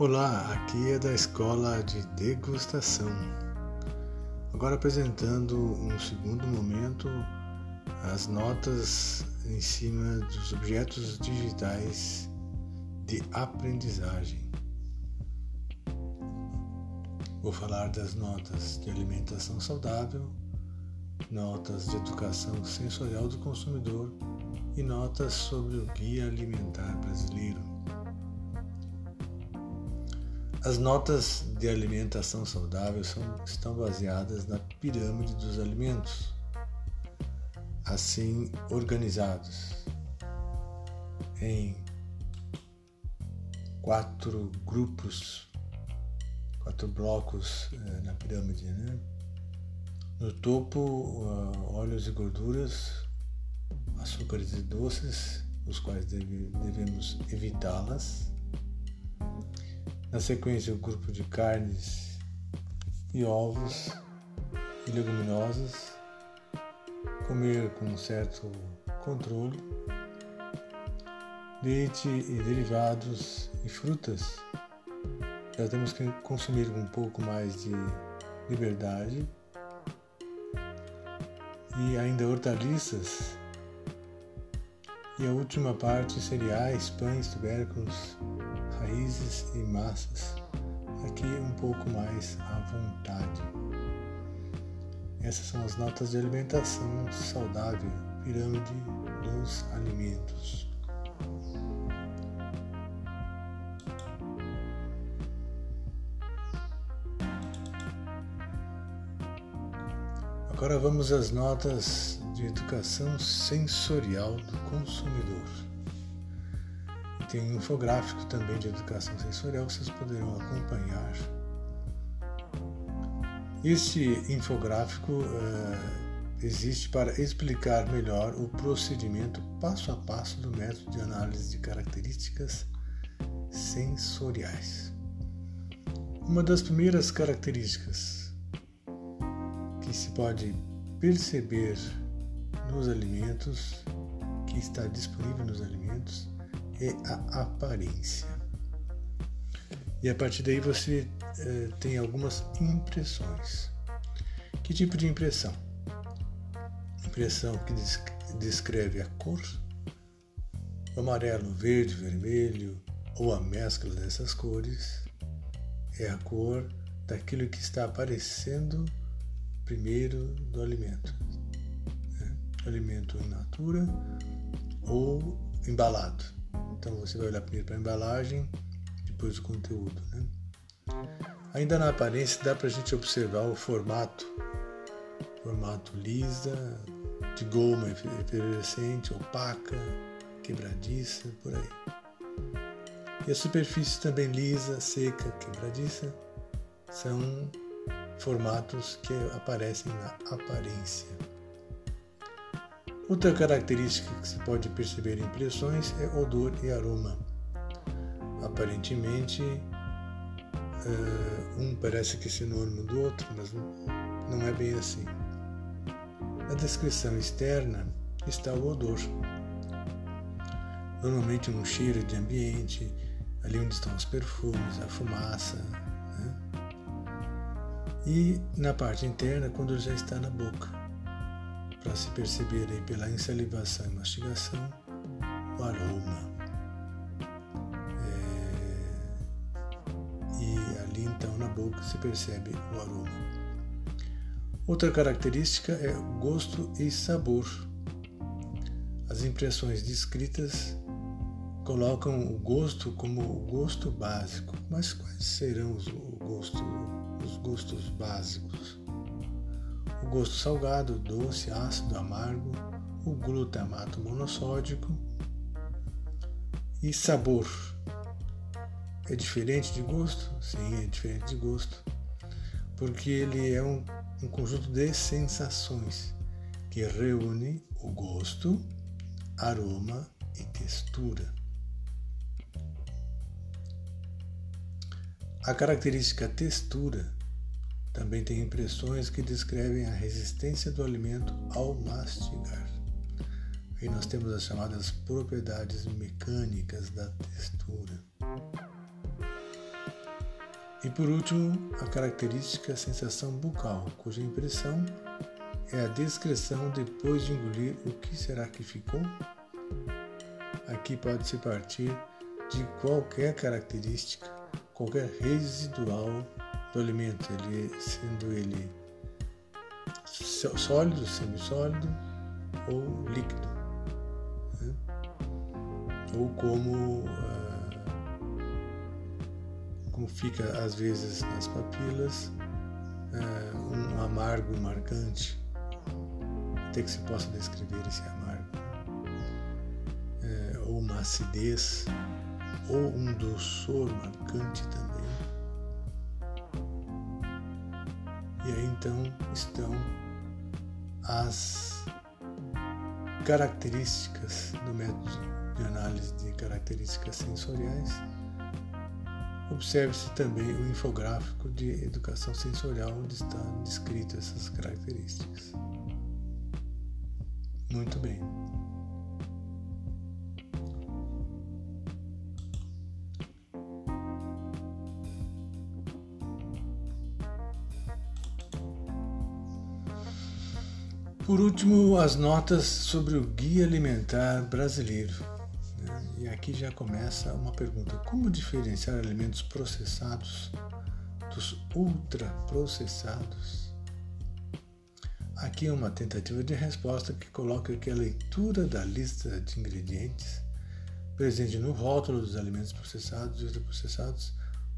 Olá, aqui é da Escola de Degustação. Agora apresentando um segundo momento as notas em cima dos objetos digitais de aprendizagem. Vou falar das notas de alimentação saudável, notas de educação sensorial do consumidor e notas sobre o Guia Alimentar Brasileiro. As notas de alimentação saudável são, estão baseadas na pirâmide dos alimentos, assim organizados em quatro grupos, quatro blocos eh, na pirâmide. Né? No topo, uh, óleos e gorduras, açúcares e doces, os quais deve, devemos evitá-las. Na sequência, o grupo de carnes e ovos e leguminosas. Comer com um certo controle. Leite e derivados e frutas. Já temos que consumir um pouco mais de liberdade. E ainda hortaliças. E a última parte, cereais, pães, tubérculos, raízes e massas. Aqui um pouco mais à vontade. Essas são as notas de alimentação saudável, pirâmide dos alimentos. Agora vamos às notas de educação sensorial do consumidor tem um infográfico também de educação sensorial que vocês poderão acompanhar. Este infográfico uh, existe para explicar melhor o procedimento passo a passo do método de análise de características sensoriais. Uma das primeiras características que se pode perceber nos alimentos, que está disponível nos alimentos, é a aparência. E a partir daí você eh, tem algumas impressões. Que tipo de impressão? Impressão que descreve a cor, amarelo, verde, vermelho ou a mescla dessas cores é a cor daquilo que está aparecendo primeiro do alimento. Né? Alimento in natura ou embalado. Então você vai olhar primeiro para a embalagem, depois o conteúdo. Né? Ainda na aparência dá para a gente observar o formato, formato lisa, de goma efervescente, opaca, quebradiça, por aí. E a superfície também lisa, seca, quebradiça, são formatos que aparecem na aparência. Outra característica que se pode perceber em impressões é odor e aroma. Aparentemente, uh, um parece que é sinônimo do outro, mas não é bem assim. Na descrição externa está o odor. Normalmente um cheiro de ambiente, ali onde estão os perfumes, a fumaça. Né? E na parte interna, quando já está na boca para se perceber aí pela insalivação e mastigação o aroma. É... E ali então na boca se percebe o aroma. Outra característica é gosto e sabor. As impressões descritas colocam o gosto como o gosto básico, mas quais serão os, gosto, os gostos básicos? O gosto salgado, doce, ácido, amargo, o glutamato monossódico e sabor. É diferente de gosto? Sim, é diferente de gosto, porque ele é um, um conjunto de sensações que reúne o gosto, aroma e textura. A característica textura também tem impressões que descrevem a resistência do alimento ao mastigar. Aí nós temos as chamadas propriedades mecânicas da textura. E por último, a característica sensação bucal, cuja impressão é a descrição depois de engolir o que será que ficou. Aqui pode-se partir de qualquer característica, qualquer residual do alimento, ele, sendo ele sólido, semissólido ou líquido. Né? Ou como, ah, como fica às vezes nas papilas, ah, um amargo marcante, até que se possa descrever esse amargo, é, ou uma acidez, ou um doçor marcante também. E aí então estão as características do método de análise de características sensoriais. Observe-se também o infográfico de educação sensorial, onde estão descritas essas características. Muito bem. Por último, as notas sobre o Guia Alimentar Brasileiro. Né? E aqui já começa uma pergunta: como diferenciar alimentos processados dos ultraprocessados? Aqui é uma tentativa de resposta que coloca que a leitura da lista de ingredientes presente no rótulo dos alimentos processados e ultraprocessados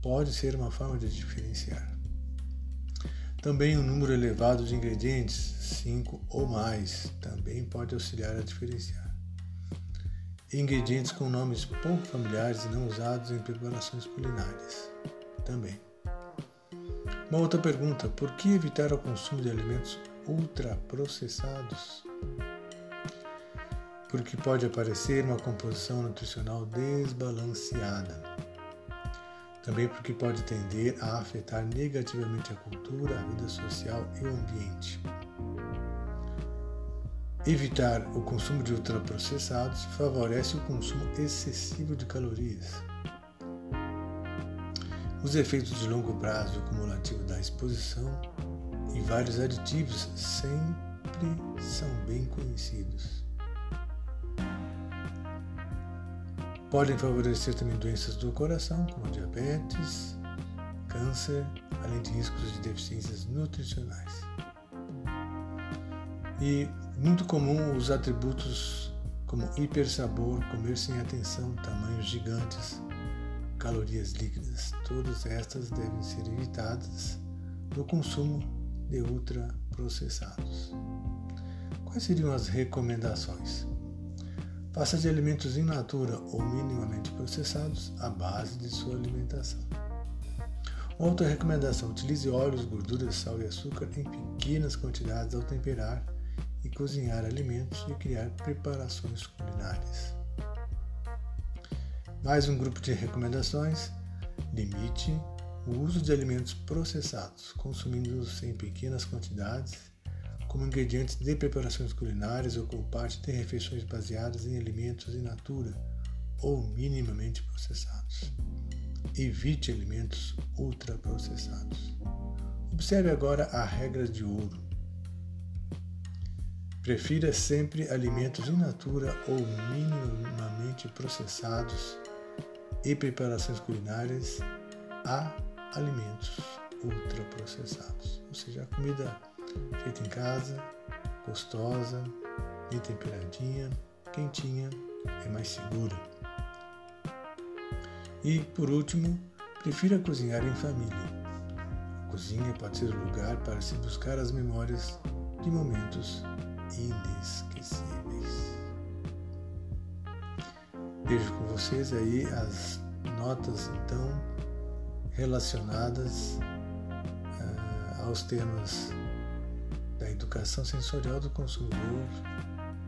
pode ser uma forma de diferenciar. Também um número elevado de ingredientes, 5 ou mais, também pode auxiliar a diferenciar. Ingredientes com nomes pouco familiares e não usados em preparações culinárias, também. Uma outra pergunta: por que evitar o consumo de alimentos ultraprocessados? Porque pode aparecer uma composição nutricional desbalanceada também porque pode tender a afetar negativamente a cultura, a vida social e o ambiente. Evitar o consumo de ultraprocessados favorece o consumo excessivo de calorias. Os efeitos de longo prazo acumulativo da exposição e vários aditivos sempre são bem conhecidos. Podem favorecer também doenças do coração, como diabetes, câncer, além de riscos de deficiências nutricionais. E muito comum os atributos como hipersabor, comer sem atenção, tamanhos gigantes, calorias líquidas. Todas estas devem ser evitadas no consumo de ultraprocessados. Quais seriam as recomendações? Faça de alimentos in natura ou minimamente processados a base de sua alimentação. Outra recomendação: utilize óleos, gorduras, sal e açúcar em pequenas quantidades ao temperar e cozinhar alimentos e criar preparações culinárias. Mais um grupo de recomendações: limite o uso de alimentos processados, consumindo-os em pequenas quantidades como ingredientes de preparações culinárias ou como parte de refeições baseadas em alimentos in natura ou minimamente processados. Evite alimentos ultraprocessados. Observe agora a regra de ouro. Prefira sempre alimentos in natura ou minimamente processados e preparações culinárias a alimentos ultraprocessados. Ou seja, a comida feita em casa, gostosa, bem temperadinha, quentinha, é mais segura. E, por último, prefira cozinhar em família. A cozinha pode ser o lugar para se buscar as memórias de momentos inesquecíveis. Vejo com vocês aí as notas então relacionadas uh, aos temas da educação sensorial do consumidor,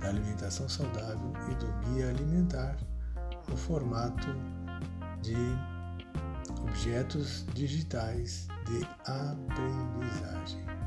da alimentação saudável e do guia alimentar no formato de objetos digitais de aprendizagem.